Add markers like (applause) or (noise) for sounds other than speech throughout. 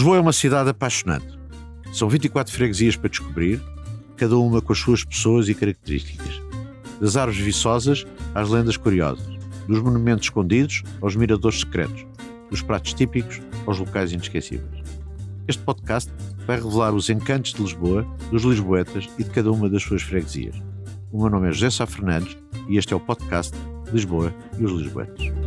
Lisboa é uma cidade apaixonante. São 24 freguesias para descobrir, cada uma com as suas pessoas e características. Das árvores viçosas às lendas curiosas, dos monumentos escondidos aos miradores secretos, dos pratos típicos aos locais inesquecíveis. Este podcast vai revelar os encantos de Lisboa, dos lisboetas e de cada uma das suas freguesias. O meu nome é José Sá Fernandes e este é o podcast Lisboa e os Lisboetas.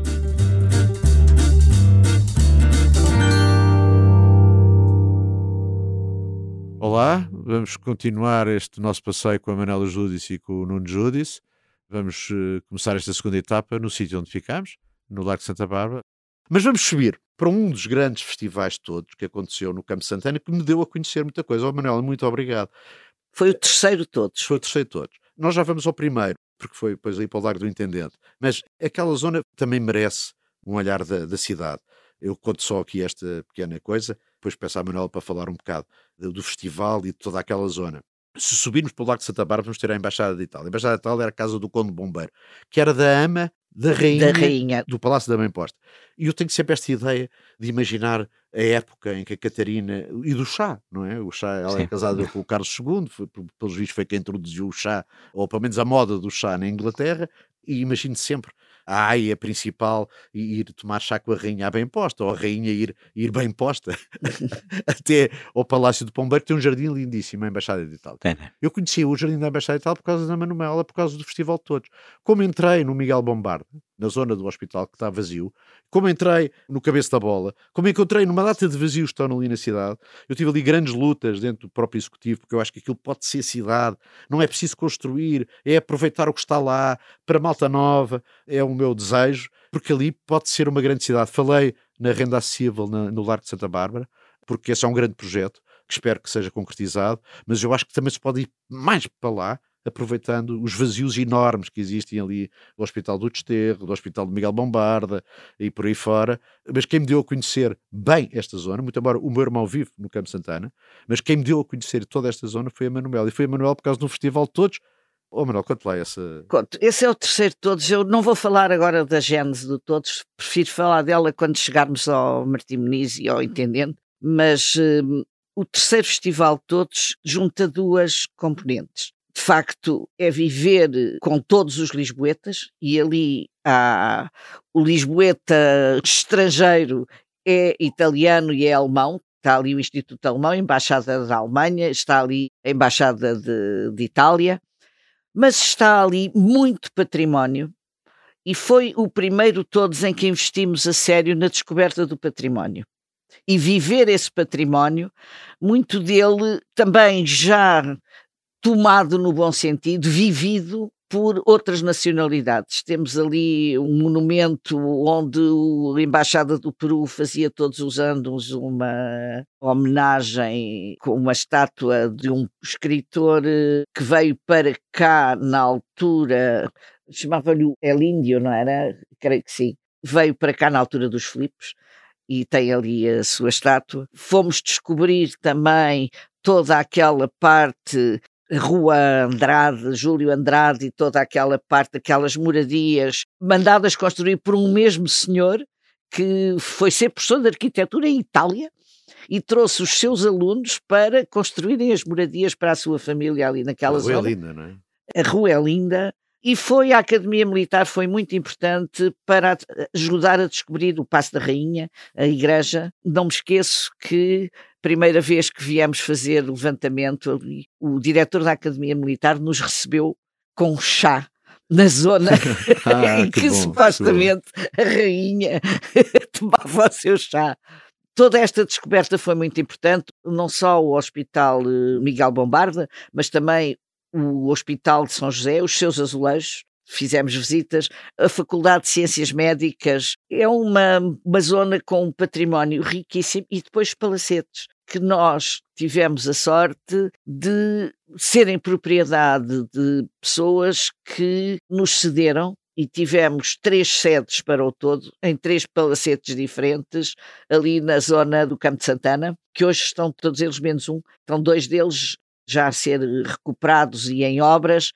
Olá, vamos continuar este nosso passeio com a Manela Júdice e com o Nuno Júdice. Vamos uh, começar esta segunda etapa no sítio onde ficamos, no Largo de Santa Bárbara. Mas vamos subir para um dos grandes festivais todos que aconteceu no Campo Santana, que me deu a conhecer muita coisa. Oh, Manela, muito obrigado. Foi o terceiro de todos. Foi o terceiro de todos. Nós já vamos ao primeiro, porque foi depois aí para o Largo do Intendente. Mas aquela zona também merece um olhar da, da cidade. Eu conto só aqui esta pequena coisa, depois peço à Manuela para falar um bocado do, do festival e de toda aquela zona. Se subirmos para o Lago de Santa Bárbara, vamos ter a Embaixada de Itália. A Embaixada de Itália era a casa do Conde Bombeiro, que era da ama da rainha, da rainha, do Palácio da Mãe Posta. E eu tenho sempre esta ideia de imaginar a época em que a Catarina e do chá, não é? O chá, ela é Sim. é casada (laughs) com o Carlos II, foi, pelos vistos foi quem introduziu o chá, ou pelo menos a moda do chá na Inglaterra, e imagino sempre a aia principal ir tomar chá com a rainha bem posta, ou a rainha ir, ir bem posta (laughs) até ao Palácio do Pombeiro, que tem um jardim lindíssimo, a Embaixada de Itália. É. Eu conheci o jardim da Embaixada de Itália por causa da Manuela, por causa do Festival de Todos. Como entrei no Miguel Bombarda, na zona do hospital que está vazio, como entrei no Cabeça da Bola, como encontrei numa data de vazios que estão ali na cidade, eu tive ali grandes lutas dentro do próprio executivo, porque eu acho que aquilo pode ser cidade, não é preciso construir, é aproveitar o que está lá para malta nova, é o meu desejo, porque ali pode ser uma grande cidade. Falei na renda acessível na, no Largo de Santa Bárbara, porque esse é um grande projeto que espero que seja concretizado, mas eu acho que também se pode ir mais para lá, aproveitando os vazios enormes que existem ali do Hospital do Desterro, do Hospital de Miguel Bombarda e por aí fora. Mas quem me deu a conhecer bem esta zona, muito embora o meu irmão vive no Campo Santana, mas quem me deu a conhecer toda esta zona foi a Manuel. E foi a Manuel por causa do festival de todos. Oh, Manuel, conte lá essa. Conto. Esse é o terceiro de todos. Eu não vou falar agora da gênese de todos, prefiro falar dela quando chegarmos ao Martim Muniz e ao Intendente, mas hum, o terceiro festival de todos junta duas componentes de facto é viver com todos os lisboetas e ali há o lisboeta estrangeiro é italiano e é alemão, está ali o Instituto Alemão, a Embaixada da Alemanha, está ali a Embaixada de, de Itália, mas está ali muito património e foi o primeiro todos em que investimos a sério na descoberta do património. E viver esse património, muito dele também já tomado no bom sentido, vivido por outras nacionalidades. Temos ali um monumento onde a Embaixada do Peru fazia todos os anos uma homenagem com uma estátua de um escritor eh, que veio para cá na altura, chamava-lhe El Índio, não era? Creio que sim. Veio para cá na altura dos Filipos e tem ali a sua estátua. Fomos descobrir também toda aquela parte Rua Andrade, Júlio Andrade e toda aquela parte, aquelas moradias mandadas construir por um mesmo senhor que foi ser professor de arquitetura em Itália e trouxe os seus alunos para construírem as moradias para a sua família ali naquela a zona. A rua é linda, não é? A rua é linda. E foi a Academia Militar foi muito importante para ajudar a descobrir o Passo da Rainha, a igreja. Não me esqueço que primeira vez que viemos fazer o levantamento, o diretor da Academia Militar nos recebeu com chá na zona (laughs) ah, em que, que bom, supostamente que a rainha (laughs) tomava o seu chá. Toda esta descoberta foi muito importante, não só o Hospital eh, Miguel Bombarda, mas também o Hospital de São José, os seus azulejos, fizemos visitas. A Faculdade de Ciências Médicas é uma, uma zona com um património riquíssimo e depois palacetes que nós tivemos a sorte de serem propriedade de pessoas que nos cederam e tivemos três sedes para o todo, em três palacetes diferentes, ali na zona do Campo de Santana, que hoje estão todos eles menos um, estão dois deles já a ser recuperados e em obras,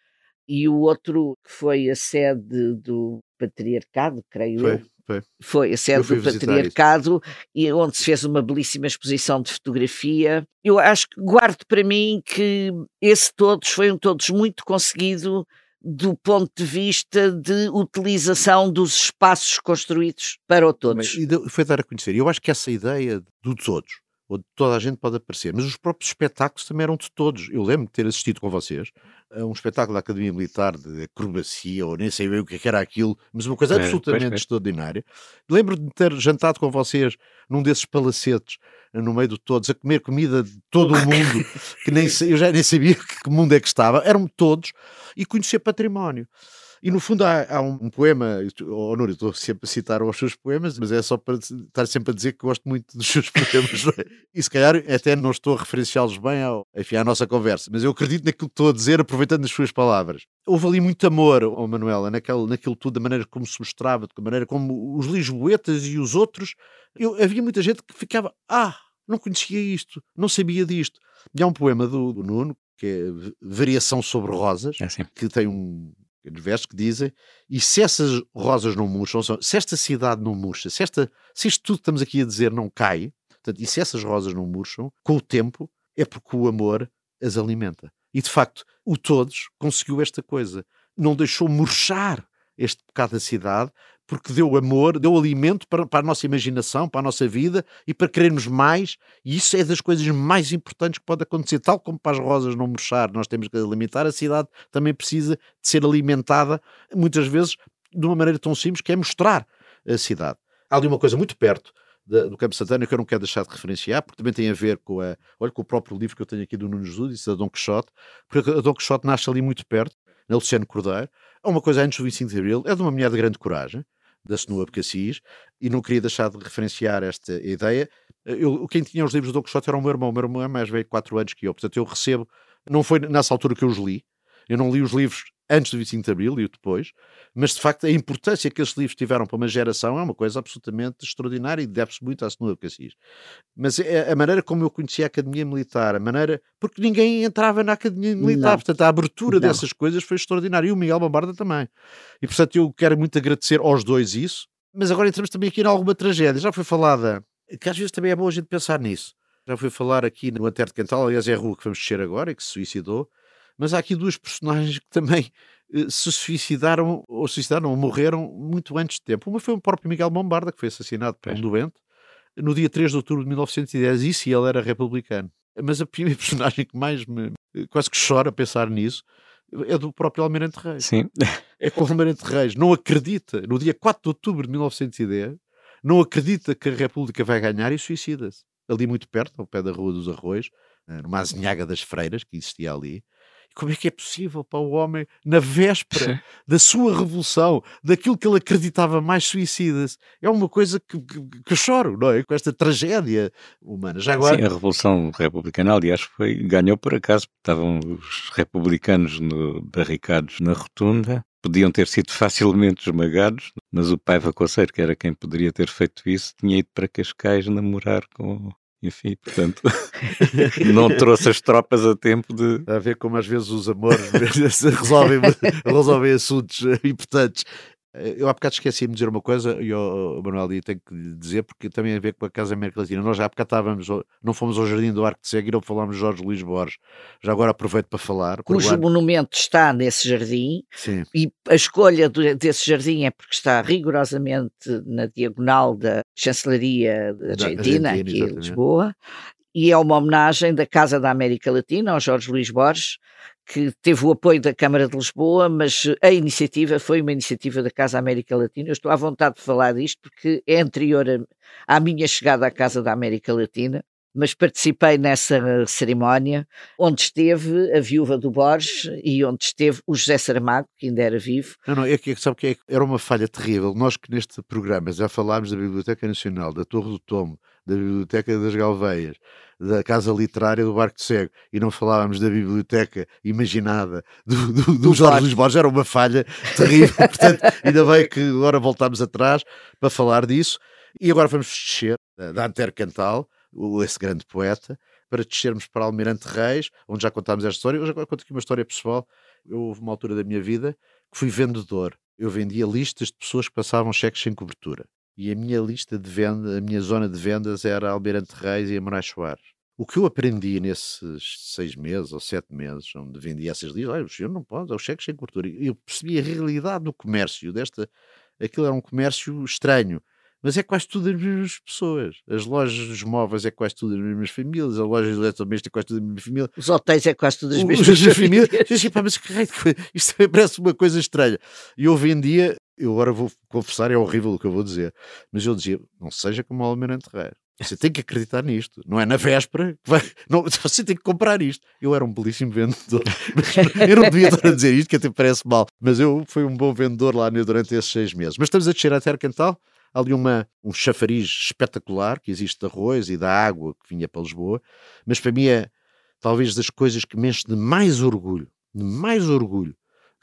e o outro que foi a sede do patriarcado, creio foi. eu. participei. Foi a sede do Patriarcado e onde se fez uma belíssima exposição de fotografia. Eu acho que guardo para mim que esse todos foi um todos muito conseguido do ponto de vista de utilização dos espaços construídos para o todos. E foi dar a conhecer. Eu acho que essa ideia do todos, onde toda a gente pode aparecer, mas os próprios espetáculos também eram de todos. Eu lembro de ter assistido com vocês a um espetáculo da Academia Militar de acrobacia, ou nem sei bem o que é era aquilo, mas uma coisa é, absolutamente extraordinária. Lembro de ter jantado com vocês num desses palacetes, no meio de todos, a comer comida de todo o mundo, (laughs) que nem eu já nem sabia que mundo é que estava, eram todos, e conhecer património. E no fundo há, há um, poema, oh, Núrio, estou sempre a citar os seus poemas, mas é só para estar sempre a dizer que gosto muito dos seus (laughs) poemas. É? E se calhar até não estou a referenciá-los bem ao, enfim, à nossa conversa, mas eu acredito naquilo que estou a dizer, aproveitando as suas palavras. Houve ali muito amor, oh, Manuela, naquele, naquilo tudo, da maneira como se mostrava, da maneira como os lisboetas e os outros. Eu, havia muita gente que ficava, ah, não conhecia isto, não sabia disto. E há um poema do, do Nuno, que é Variação sobre Rosas, é que tem um, nos versos que dizem, e se essas rosas não murcham, se esta cidade não murcha, se, esta, se isto tudo que estamos aqui a dizer não cai, portanto, e se essas rosas não murcham, com o tempo, é porque o amor as alimenta. E de facto, o Todos conseguiu esta coisa. Não deixou murchar este pecado da cidade, porque deu amor, deu alimento para, para, a nossa imaginação, para a nossa vida e para querermos mais. E isso é das coisas mais importantes que pode acontecer. Tal como para as rosas não murchar, nós temos que alimentar, a cidade também precisa de ser alimentada, muitas vezes de uma maneira tão simples que é mostrar a cidade. Há ali uma coisa muito perto do Campo Santana que eu não quero deixar de referenciar, porque também tem a ver com, a, olha, com o próprio livro que eu tenho aqui do Nuno Jesus, da Dom Quixote, porque a Dom Quixote nasce ali muito perto, na Luciano Cordeiro. Há uma coisa antes do 25 de Abril, é de uma mulher de grande coragem, da Senua Cassis, e não queria deixar de referenciar esta ideia. Eu, quem tinha os livros do Quixote era o meu irmão, o meu irmão é mais velho, 4 anos que eu, portanto eu recebo, não foi nessa altura que eu os li, eu não li os livros antes do 25 de Abril e o depois, mas de facto a importância que esses livros tiveram para uma geração é uma coisa absolutamente extraordinária e deve-se muito à Senhora Cassis. Mas é a maneira como eu conheci a Academia Militar, a maneira. porque ninguém entrava na Academia Militar, não. portanto a abertura não. dessas coisas foi extraordinária e o Miguel Bombarda também. E portanto eu quero muito agradecer aos dois isso, mas agora entramos também aqui em alguma tragédia. Já foi falada, que às vezes também é bom a gente pensar nisso. Já fui falar aqui no Antero de Cantal, aliás é a rua que vamos descer agora e que se suicidou mas há aqui duas personagens que também eh, se suicidaram ou suicidaram ou morreram muito antes de tempo. Uma foi o próprio Miguel Bombarda, que foi assassinado por um doente no dia 3 de outubro de 1910, e se ele era republicano. Mas a primeira (laughs) personagem que mais me quase que chora a pensar nisso é do próprio Almirante Reis. Sim. É que o Almirante Reis não acredita, no dia 4 de outubro de 1910, não acredita que a República vai ganhar e suicida-se. Ali muito perto, ao pé da Rua dos Arroios, eh, numa azinhaga das Freiras, que existia ali, como é que é possível para o homem, na véspera Sim. da sua revolução, daquilo que ele acreditava mais suicida-se? É uma coisa que, que, que, eu choro, não é? Com esta tragédia humana. Já agora... Sim, a Revolução Republicana, aliás, foi, ganhou por acaso, estavam os republicanos no, barricados na rotunda, podiam ter sido facilmente esmagados, mas o Paiva Coceiro, que era quem poderia ter feito isso, tinha ido para Cascais namorar com enfim, portanto, (laughs) não trouxe as tropas a tempo de. A ver como às vezes os amores (laughs) resolvem, resolvem assuntos (laughs) importantes. Eh, eu há bocado esqueci-me de dizer uma coisa, e o Manuel e tenho que dizer, porque também a ver com a Casa América Latina. Nós já há bocado estávamos, não fomos ao Jardim do Arco de Cego e não falámos de Jorge Luís Borges. Já agora aproveito para falar. Cujo monumento está nesse jardim, Sim. e a escolha desse jardim é porque está rigorosamente na diagonal da chancelaria da Argentina, Argentina aqui em Lisboa, e é uma homenagem da Casa da América Latina ao Jorge Luís Borges, que teve o apoio da Câmara de Lisboa, mas a iniciativa foi uma iniciativa da Casa América Latina. Eu estou à vontade de falar disto porque é anterior a, à minha chegada à Casa da América Latina, mas participei nessa cerimónia onde esteve a viúva do Borges e onde esteve o José Saramago, que ainda era vivo. Não, não, é que sabe que é, era uma falha terrível. Nós que neste programa já falámos da Biblioteca Nacional, da Torre do Tomo, da Biblioteca das Galveias, da Casa Literária do Barco de Cego e não falávamos da biblioteca imaginada do, do, (laughs) do, do Jorge Luís Borges, era uma falha (laughs) terrível. Portanto, ainda bem que agora voltamos atrás para falar disso. E agora vamos descer da Antero Cantal, esse grande poeta, para descermos para Almirante Reis, onde já contámos esta história. Eu já conto aqui uma história pessoal. Eu houve uma altura da minha vida que fui vendedor. Eu vendia listas de pessoas que passavam cheques sem cobertura. E a minha lista de venda, a minha zona de vendas era Almirante Reis e a Moraes Soares. O que eu aprendi nesses seis meses ou sete meses, onde vendia essas listas, olha, o senhor não pode, é o cheque sem cobertura. Eu percebi a realidade do comércio, desta, aquilo era um comércio estranho, mas é quase tudo as mesmas pessoas. As lojas móveis é quase tudo as mesmas famílias, as lojas de eletrodomésticos é quase tudo a mesma família. Os hotéis é quase tudo as mesmas famílias. (laughs) famílias. mas que raio, isto também parece uma coisa estranha. E eu vendia, eu agora vou confessar, é horrível o que eu vou dizer, mas eu dizia, não seja como o Almirante Reis. Você tem que acreditar nisto. Não é na véspera que vai. (laughs) Não, (laughs) você tem que comprar isto. Eu era um belíssimo vendedor. eu não devia estar a dizer isto, que até parece mal. Mas eu fui um bom vendedor lá durante esses seis meses. Mas estamos a descer a Terra Cantal ali uma, um chafariz espetacular que existe de arroz e da água que vinha para Lisboa, mas para mim é talvez das coisas que me enche de mais orgulho, de mais orgulho,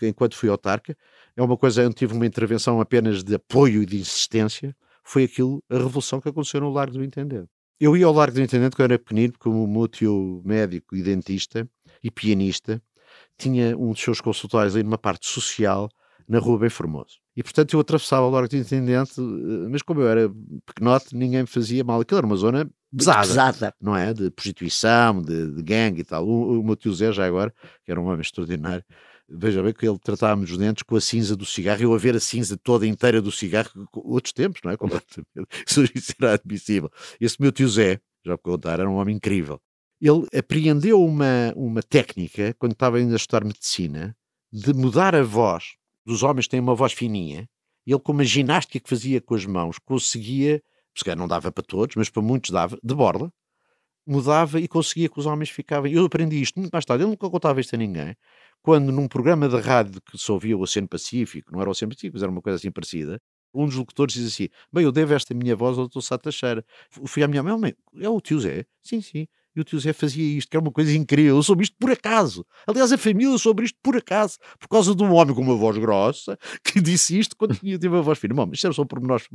enquanto fui autarca, é uma coisa, eu tive uma intervenção apenas de apoio e de insistência, foi aquilo, a revolução que aconteceu no Largo do Intendente. Eu ia ao Largo do Intendente quando era pequenino, como o meu tio médico e dentista e pianista, tinha um dos seus consultórios ali numa parte social, na Rua Bem Formoso. E portanto eu atravessava o Largo do Intendente, eh, mas como eu era pequenote, ninguém me fazia mal. Aquilo era uma zona pesada, pesada. não é? De prostituição, de, de gangue e tal. O, o meu tio Zé, já agora, que era um homem extraordinário, veja bem que ele tratava-me os dentes com a cinza do cigarro, eu a ver a cinza toda inteira do cigarro, outros tempos, não é? (laughs) Completamente. Isso era admissível. Esse meu tio Zé, já vou contar, era um homem incrível. Ele apreendeu uma, uma técnica, quando estava ainda a estudar medicina, de mudar a voz dos homens têm uma voz fininha, e ele, com uma ginástica que fazia com as mãos, conseguia, se não dava para todos, mas para muitos dava, de borla, mudava e conseguia que os homens ficavam. Eu aprendi isto muito mais tarde, eu nunca contava isto a ninguém. Quando num programa de rádio que se ouvia o Oceano Pacífico, não era o Oceano Pacífico, mas era uma coisa assim parecida, um dos locutores diz assim: Bem, eu devo esta minha voz ao Dr. Sá Teixeira. Fui à minha mãe, é o tio Zé? Sim, sim. E o tio Zé fazia isto, que era uma coisa incrível. Eu soube isto por acaso. Aliás, a família soube isto por acaso, por causa de um homem com uma voz grossa (laughs) que disse isto quando tinha, uma voz fina. Bom, isto era só pormenores.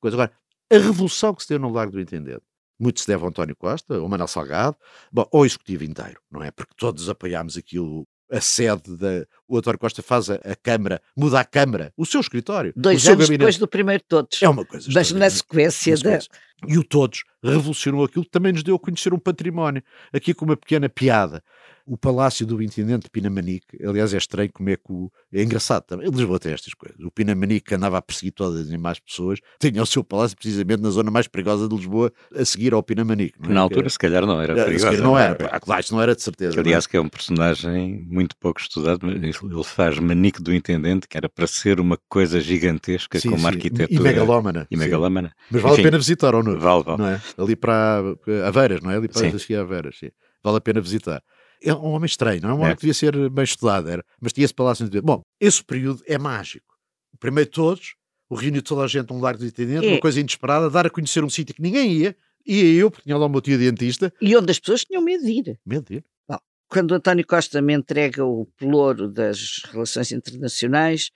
Coisa. Agora, a revolução que se deu no Largo do Intendente, muito se deve ao António Costa, ao Manuel Salgado, bom, ao Executivo inteiro, não é? Porque todos apoiámos aquilo a sede da. O António Costa faz a, a Câmara, muda a Câmara, o seu escritório. Dois seu anos gabinete. depois do primeiro Todos. É uma coisa. Mas na sequência, na sequência. Da... E o Todos revolucionou aquilo que também nos deu a conhecer um património. Aqui com uma pequena piada o Palácio do Intendente de Pinamanique, aliás é estranho como é que o... é engraçado também, Lisboa tem estas coisas, o Pinamanique andava a perseguir todas as demais pessoas, tinha o seu palácio precisamente na zona mais perigosa de Lisboa, a seguir ao Pinamanique. É? Na altura se calhar não era perigosa. Não era, claro, não era de certeza. Aliás que é um personagem muito pouco estudado, ele faz Manique do Intendente, que era para ser uma coisa gigantesca, sim, com uma sim. arquitetura... E megalómana. E megalómana. Mas vale Enfim, a pena visitar, ou não? Vale, vale. Não é? Ali para Aveiras, não é? Ali para sim. Aveiras, sim. Vale a pena visitar é um homem estranho, não é um homem é. que devia ser bem estudado, era, mas tinha esse palácio. Bom, esse período é mágico. O primeiro de todos, o reuniu toda a gente num largo de intendente, é. uma coisa inesperada, dar a conhecer um sítio que ninguém ia, ia eu, porque tinha lá o meu tio dentista. E onde as pessoas tinham medo de ir. Medo de ir. Bom, quando António Costa me entrega o pelouro das relações internacionais,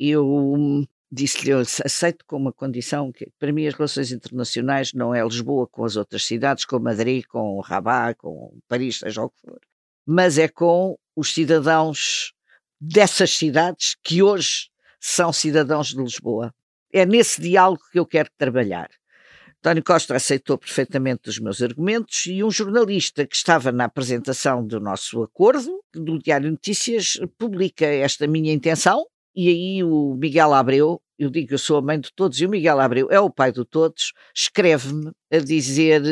eu hum, disse-lhe, aceito com uma condição que para mim as relações internacionais não é Lisboa com as outras cidades, com Madrid, com Rabat, com Paris, seja o que for mas é com os cidadãos dessas cidades que hoje são cidadãos de Lisboa. É nesse diálogo que eu quero trabalhar. António Costa aceitou perfeitamente os meus argumentos e um jornalista que estava na apresentação do nosso acordo, do Diário Notícias, publica esta minha intenção e aí o Miguel Abreu, eu digo eu sou a mãe de todos e o Miguel Abreu é o pai de todos, escreve-me a dizer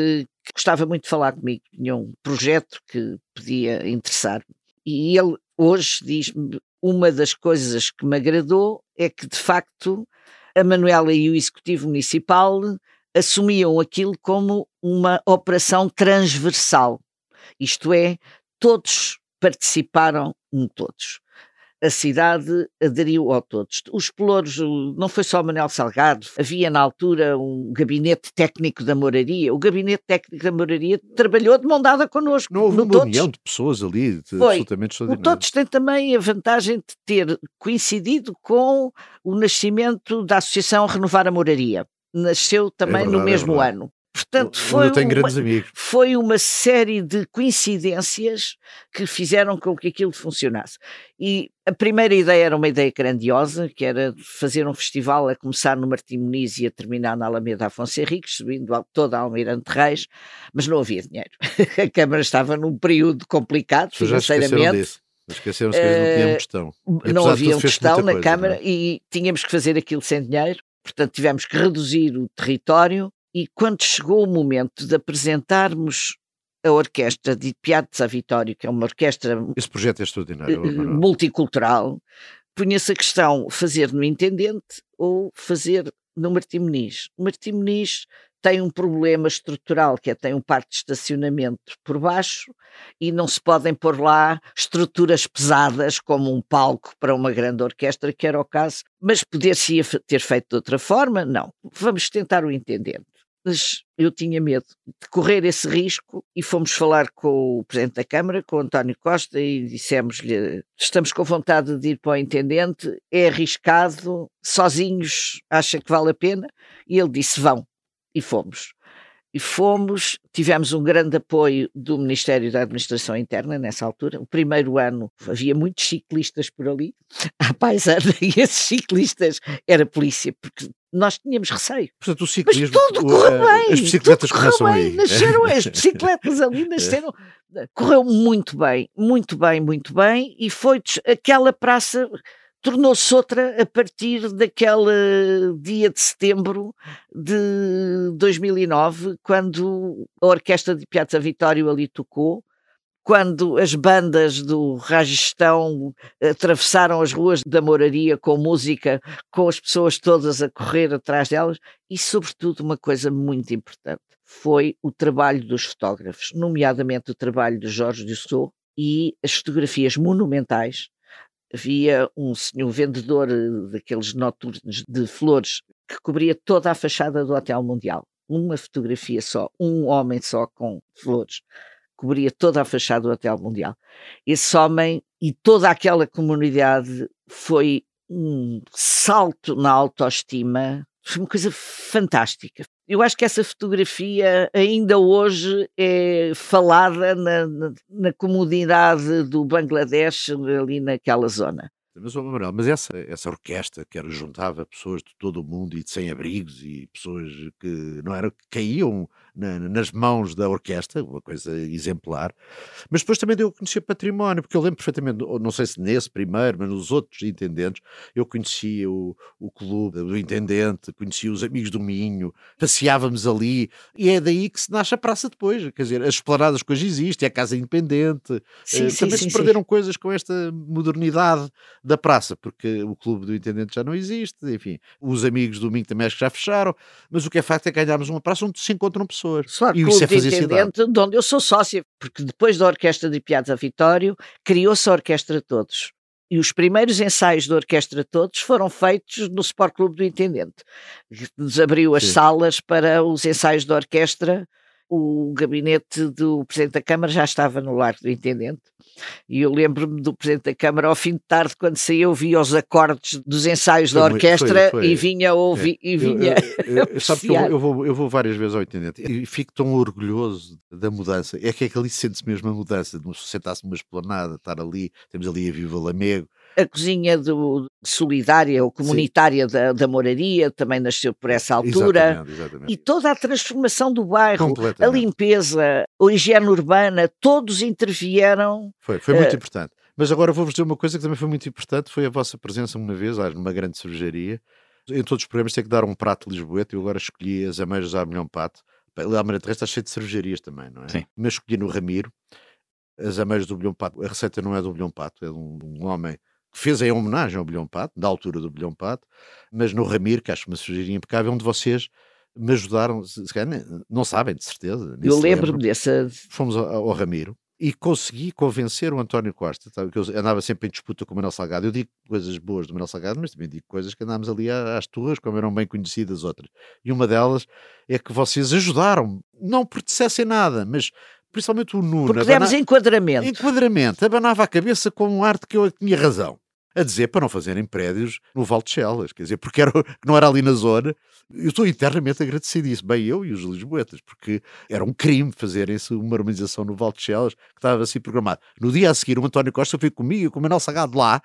que gostava muito de falar comigo, tinha um projeto que podia interessar-me. E ele hoje diz-me: uma das coisas que me agradou é que, de facto, a Manuela e o Executivo Municipal assumiam aquilo como uma operação transversal. Isto é, todos participaram, um todos a cidade aderiu ao todos. Os pelouros, não foi só Manuel Salgado, havia na altura um gabinete técnico da moraria. O gabinete técnico da moraria trabalhou de mão dada connosco. Não houve uma união de pessoas ali, de foi. absolutamente O Todos tem também a vantagem de ter coincidido com o nascimento da Associação Renovar a Moraria. Nasceu também é verdade, no é mesmo é ano. Portanto, foi uma, foi uma série de coincidências que fizeram com que aquilo funcionasse. E A primeira ideia era uma ideia grandiosa, que era fazer um festival a começar no Martim Muniz e a terminar na Alameda Afonso Henriques, subindo toda a Almirante Reis, mas não havia dinheiro. (laughs) a Câmara estava num período complicado financeiramente. Esqueceram-se que não tinham questão. não havia questão na Câmara não? É? e tínhamos que fazer aquilo sem dinheiro, portanto tivemos que reduzir o território e quando chegou o momento de apresentarmos a orquestra de Piazza Vitório, que é uma orquestra Esse projeto é extraordinário, eh, multicultural, punha-se a questão fazer no Intendente ou fazer no Martim Muniz. O Martim Muniz tem um problema estrutural, que é tem um parque de estacionamento por baixo e não se podem pôr lá estruturas pesadas como um palco para uma grande orquestra, que era o caso, mas poder-se ter feito de outra forma? Não. Vamos tentar o intendente mas eu tinha medo de correr esse risco e fomos falar com o Presidente da Câmara, com o António Costa, e dissemos-lhe: estamos com vontade de ir para o Intendente, é arriscado, sozinhos acha que vale a pena? E ele disse: vão. E fomos. E fomos, tivemos um grande apoio do Ministério da Administração Interna nessa altura. O primeiro ano havia muitos ciclistas por ali, (laughs) à paisana, e esses ciclistas era polícia, porque nós tínhamos receio. Portanto, o ciclismo, Mas tudo correu o, bem. As bicicletas começam bem. aí. Nasceram (laughs) as bicicletas ali, nasceram. Correu muito bem, muito bem, muito bem, e foi aquela praça tornou-se outra a partir daquele dia de setembro de 2009, quando a Orquestra de Piazza Vitório ali tocou, quando as bandas do Ragistão atravessaram as ruas da moraria com música, com as pessoas todas a correr atrás delas, e sobretudo uma coisa muito importante, foi o trabalho dos fotógrafos, nomeadamente o trabalho de Jorge Dussault e as fotografias monumentais havia um senhor vendedor eh, daqueles noturnos de flores que cobria toda a fachada do Hotel Mundial. Uma fotografia só, um homem só com flores, cobria toda a fachada do Hotel Mundial. Esse homem e toda aquela comunidade foi um salto na autoestima, foi uma coisa fantástica. Eu acho que essa fotografia ainda hoje é falada na, na, na comunidade do Bangladesh, ali naquela zona. Mas, Manuel, mas essa, essa orquestra que era, juntava pessoas de todo o mundo e de sem-abrigos e pessoas que não eram, que caíam na, nas mãos da orquestra, uma coisa exemplar, mas depois também deu a conhecer património, porque eu lembro perfeitamente, não sei se nesse primeiro, mas nos outros intendentes, eu conhecia o, o clube do intendente, conhecia os amigos do Minho, passeávamos ali, e é daí que se nasce a praça depois, quer dizer, as esplanadas que hoje existem, a Casa Independente, sim, uh, sim, também sim, se perderam coisas com esta modernidade da praça, porque o clube do intendente já não existe, enfim, os amigos do Minho também acho que já fecharam, mas o que é facto é que ganhámos uma praça onde se encontram pessoas. Claro, e isso é fazer intendente, cidade. de onde eu sou sócia, porque depois da Orquestra de Piazza Vitório, criou-se a Orquestra Todos. E os primeiros ensaios da Orquestra Todos foram feitos no Sport Clube do Intendente. Nos abriu as Sim. salas para os ensaios da orquestra o gabinete do Presidente da Câmara já estava no lar do Intendente. E eu lembro-me do Presidente da Câmara, ao fim de tarde, quando saía, via os acordes dos ensaios foi, da orquestra foi, foi. e vinha ouvir. É. E vinha eu, (laughs) eu, eu, sabe que eu, eu, vou, eu vou várias vezes ao Intendente e fico tão orgulhoso da mudança. É que é que ali sente-se mesmo a mudança, de sentar-se numa esplanada, estar ali, temos ali a Viva Lamego, a cozinha do, solidária ou comunitária da, da, moraria também nasceu por essa altura. Exatamente, exatamente. E toda a transformação do bairro, a limpeza, a higiene urbana, todos intervieram. Foi, foi muito uh, importante. Mas agora vou-vos dizer uma coisa que também foi muito importante, foi a vossa presença uma vez, numa grande cervejaria. Em todos os programas tem que dar um prato lisboeta, eu agora escolhi as ameijas à milhão pato. A Almeida Terrestre está cheio de cervejarias também, não é? Sim. Mas escolhi no Ramiro, as ameijas do bilhão pato. A receita não é do bilhão pato, é de um, um homem fez em homenagem ao Bilhão Pato, da altura do Bilhão Pato, mas no Ramiro, que acho uma sugestão impecável, onde vocês me ajudaram, se calhar não sabem, de certeza. Eu lembro-me dessa. Fomos ao, ao, Ramiro e consegui convencer o António Costa, tá, que eu andava sempre em disputa com o Manuel Salgado. Eu digo coisas boas do Manuel Salgado, mas também digo coisas que andámos ali às tuas, como eram bem conhecidas outras. E uma delas é que vocês ajudaram, não porque dissessem nada, mas principalmente o Nuno. Porque demos enquadramento. Enquadramento, abanava a cabeça com um arte que eu tinha razão a dizer para não fazerem prédios no Val de Chelas, quer dizer, porque era, não era ali na zona. Eu estou internamente agradecido isso, bem eu e os lisboetas, porque era um crime fazerem-se uma urbanização no Val de Chelas que estava assim programado. No dia a seguir, o António Costa foi comigo, com o Manuel Sagado lá,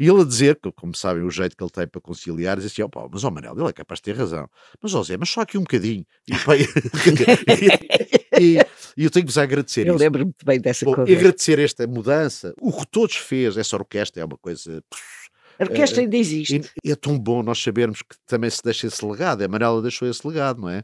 E ele a dizer, como sabem, o jeito que ele tem para conciliar, diz assim: oh, mas ó oh, Manel, ele é capaz de ter razão. Mas ó oh, Zé, mas só aqui um bocadinho. E, pá, (laughs) e, e, eu tenho que vos agradecer. Eu lembro-me bem dessa coisa. E agradecer esta mudança. O que todos fez, essa orquestra é uma coisa. A orquestra ainda existe. E é tão bom nós sabermos que também se deixa esse legado. A Amarela deixou esse legado, não é?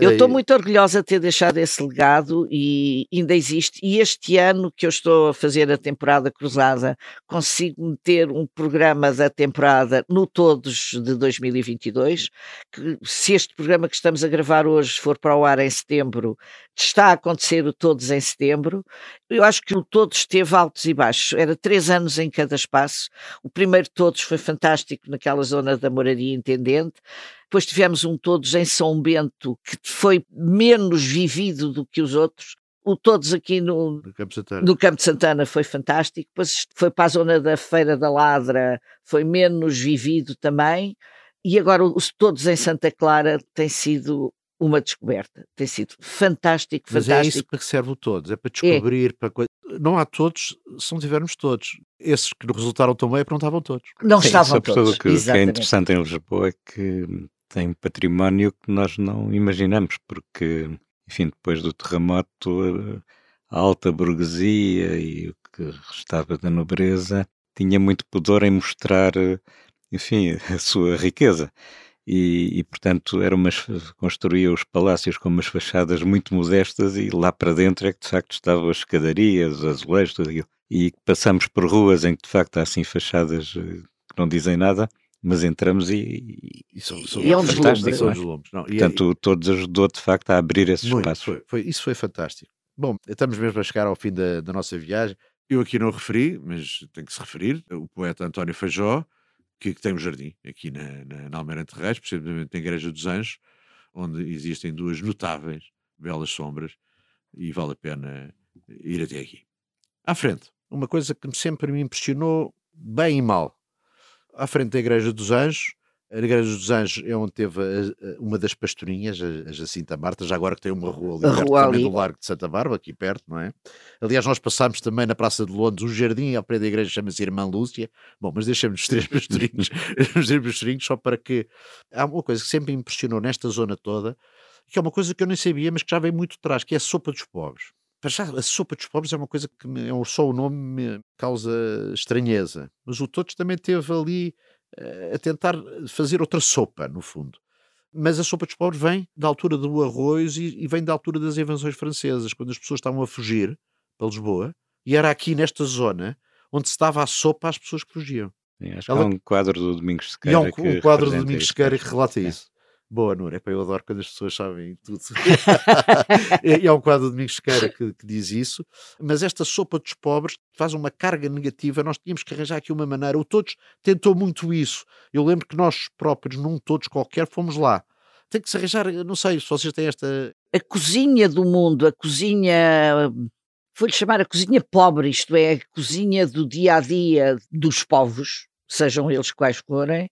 Eu estou muito orgulhosa de ter deixado esse legado e ainda existe. E este ano que eu estou a fazer a temporada cruzada, consigo meter um programa da temporada no Todos de 2022. Que, se este programa que estamos a gravar hoje for para o ar em setembro, está a acontecer o Todos em setembro. Eu acho que o Todos teve altos e baixos. Era três anos em cada espaço. O primeiro Todos foi fantástico naquela zona da Moraria Intendente. Depois tivemos um Todos em São Bento, que foi menos vivido do que os outros. O Todos aqui no, no, Campo Santana. no Campo de Santana foi fantástico. Depois foi para a zona da Feira da Ladra, foi menos vivido também. E agora os Todos em Santa Clara tem sido uma descoberta. Tem sido fantástico, Mas fantástico. é isso para que serve o todos, é para descobrir, é. para Não há todos se não tivermos todos. Esses que resultaram tão bem é porque não estavam todos. Não Sim, estavam todos. Que, que é interessante em Lisboa é que tem património que nós não imaginamos, porque, enfim, depois do terremoto, a alta burguesia e o que restava da nobreza tinha muito pudor em mostrar, enfim, a sua riqueza e, e, portanto era umas, construía os palácios com umas fachadas muito modestas e lá para dentro é que de facto estavam as escadarias, os azulejos, tudo aquilo. E passamos por ruas em que de facto há assim fachadas eh, que não dizem nada, mas entramos e, e, são, são e é um fantástico. São não, Portanto, todos ajudou de facto a abrir esses muito, espaços. Foi, foi, isso foi fantástico. Bom, estamos mesmo a chegar ao fim da, da nossa viagem. Eu aqui não referi, mas tenho que se referir, o poeta António Feijó, que, que tem um jardim aqui na, na, na Almeirante Reis, precisamente na Igreja dos Anjos, onde existem duas notáveis belas sombras e vale a pena ir até aqui. À frente, uma coisa que sempre me impressionou, bem e mal. À frente da Igreja dos Anjos, a Igreja dos Anjos é onde teve uma das pastorinhas, a, a, Jacinta Marta, já agora que tem uma rua ali a perto rua ali. do Largo de Santa Bárbara, aqui perto, não é? Aliás, nós passámos também na Praça de Londres, um jardim ao pé da igreja chama-se Irmã Lúcia. Bom, mas deixamos os três (laughs) pastorinhos, os três pastorinhos só para que... Há uma coisa que sempre me impressionou nesta zona toda, que é uma coisa que eu nem sabia, mas que já vem muito atrás, que é a sopa dos pobres. A sopa dos pobres é uma coisa que me, é só o nome me causa estranheza. Mas o Todos também teve ali a tentar fazer outra sopa, no fundo. Mas a sopa dos pobres vem da altura do arroz e, e vem da altura das invasões francesas, quando as pessoas estavam a fugir para Lisboa, e era aqui nesta zona onde se dava a sopa às pessoas que fugiam. Sim, acho Ela... que há um quadro do Domingos Sequeira. E há um, um quadro do Domingos Sequeira que relata isso. Boa, Nura. É eu adoro quando as pessoas sabem tudo. e (laughs) é um quadro de Domingos Sequeira que, que, diz isso. Mas esta sopa dos pobres faz uma carga negativa. Nós tínhamos que arranjar aqui uma maneira. O Todos tentou muito isso. Eu lembro que nós próprios, num Todos qualquer, fomos lá. Tem que se arranjar, não sei se vocês têm esta. A cozinha do mundo, a cozinha. Vou-lhe chamar a cozinha pobre, isto é, a cozinha do dia a dia dos povos sejam eles quais forem,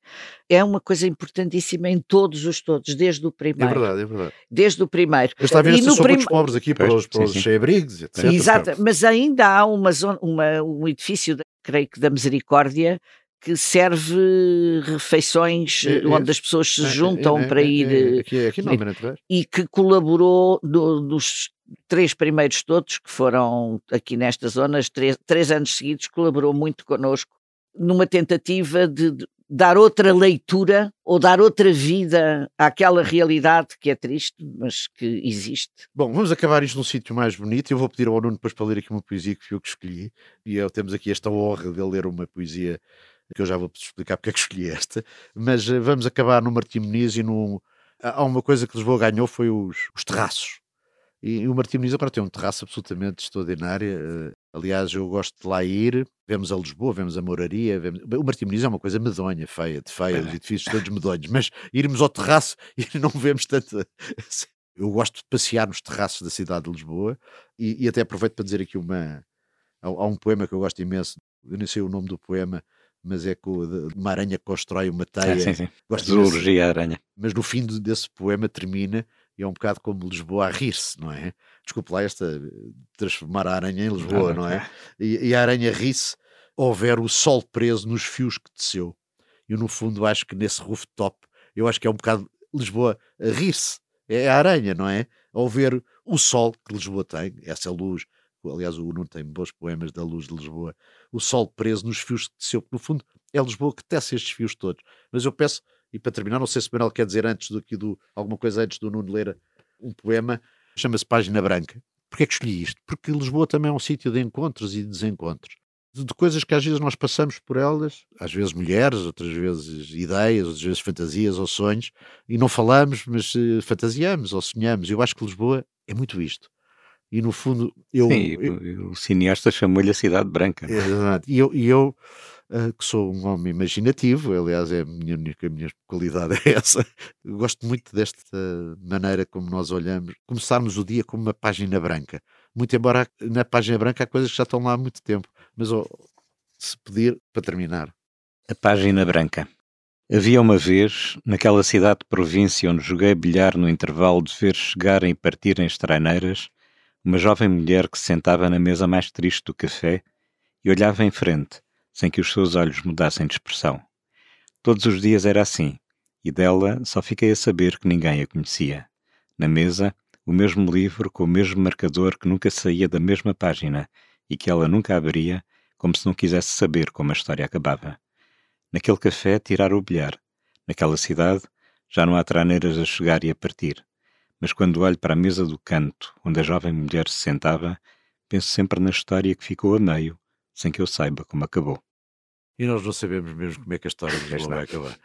é uma coisa importantíssima em todos os todos, desde o primeiro. É verdade, é verdade. Desde o primeiro. Eu estava a ver e no prim... pobres aqui para os, para os cheia-abrigos, etc. Exato, mas ainda há uma zona, uma, um edifício, creio que da Misericórdia, que serve refeições é, é, onde as pessoas se é, juntam é, para ir. aqui, aqui não, e que colaborou no, nos três primeiros todos, que foram aqui nesta zona, três, três anos seguidos, colaborou muito connosco numa tentativa de dar outra leitura ou dar outra vida àquela realidade que é triste, mas que existe. Bom, vamos acabar isto num sítio mais bonito. Eu vou pedir ao Nuno depois para ler aqui uma poesia que eu que escolhi. E eu temos aqui esta honra de ler uma poesia que eu já vou explicar porque é que escolhi esta. Mas uh, vamos acabar no Martim Muniz e no... Há uma coisa que Lisboa ganhou foi os, os terraços. E, e o Martim Muniz agora tem um terraço absolutamente extraordinário. Uh, aliás, eu gosto de lá ir. Vemos a Lisboa, vemos a Moraria. Vemos... O Martim Muniz é uma coisa medonha, feia, de feia, os (laughs) edifícios todos medonhos. Mas irmos ao terraço (laughs) e não vemos tanta. Eu gosto de passear nos terraços da cidade de Lisboa e, e até aproveito para dizer aqui uma. Há, há, um poema que eu gosto imenso, eu nem sei o nome do poema, mas é que uma aranha constrói uma teia. Ah, sim, sim. Gosto Zoologia aranha. Mas no fim desse poema termina e é um bocado como Lisboa a rir-se, não é? Desculpe lá esta, transformar a aranha em Lisboa, não, não é? E, e, a aranha ri-se, houver o sol preso nos fios que desceu. Eu, no fundo, acho que nesse rooftop, eu acho que é um bocado Lisboa a rir-se. É a aranha, não é? Ao ver o sol que Lisboa tem, essa luz, aliás, o Nuno tem bons poemas da luz de Lisboa, o sol preso nos fios que desceu, no fundo é Lisboa que tece estes fios todos. Mas eu peço, e para terminar, não sei se o Manuel quer dizer antes do que do, alguma coisa antes do Nuno ler um poema, chama-se Página Branca. Porquê é que escolhi isto? Porque Lisboa também é um sítio de encontros e desencontros. De, de coisas que às vezes nós passamos por elas, às vezes mulheres, outras vezes ideias, outras vezes fantasias ou sonhos, e não falamos, mas uh, fantasiamos ou sonhamos. Eu acho que Lisboa é muito isto. E no fundo, eu. Sim, eu, o cineasta chamou-lhe a Cidade Branca. Exato. E eu, e eu uh, que sou um homem imaginativo, aliás, é a minha única minha qualidade (laughs) é essa. Eu gosto muito desta maneira como nós olhamos, começarmos o dia com uma página branca. Muito embora na página branca há coisas que já estão lá há muito tempo, mas oh, se pedir para terminar. A página branca. Havia uma vez, naquela cidade de província onde joguei bilhar no intervalo de ver chegarem e partirem estraineiras, uma jovem mulher que se sentava na mesa mais triste do café e olhava em frente, sem que os seus olhos mudassem de expressão. Todos os dias era assim, e dela só fiquei a saber que ninguém a conhecia. Na mesa, o mesmo livro com o mesmo marcador que nunca saía da mesma página e que ela nunca abria, como se não quisesse saber como a história acabava. Naquele café, tirar o bilhar. Naquela cidade, já não há traneiras a chegar e a partir. Mas quando olho para a mesa do canto, onde a jovem mulher se sentava, penso sempre na história que ficou a meio sem que eu saiba como acabou. E nós não sabemos mesmo como é que a história de (laughs) Lisboa vai acabar.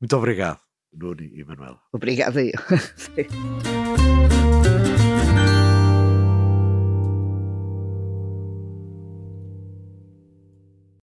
Muito obrigado, Nuno e Manuela. Obrigada eu. (laughs)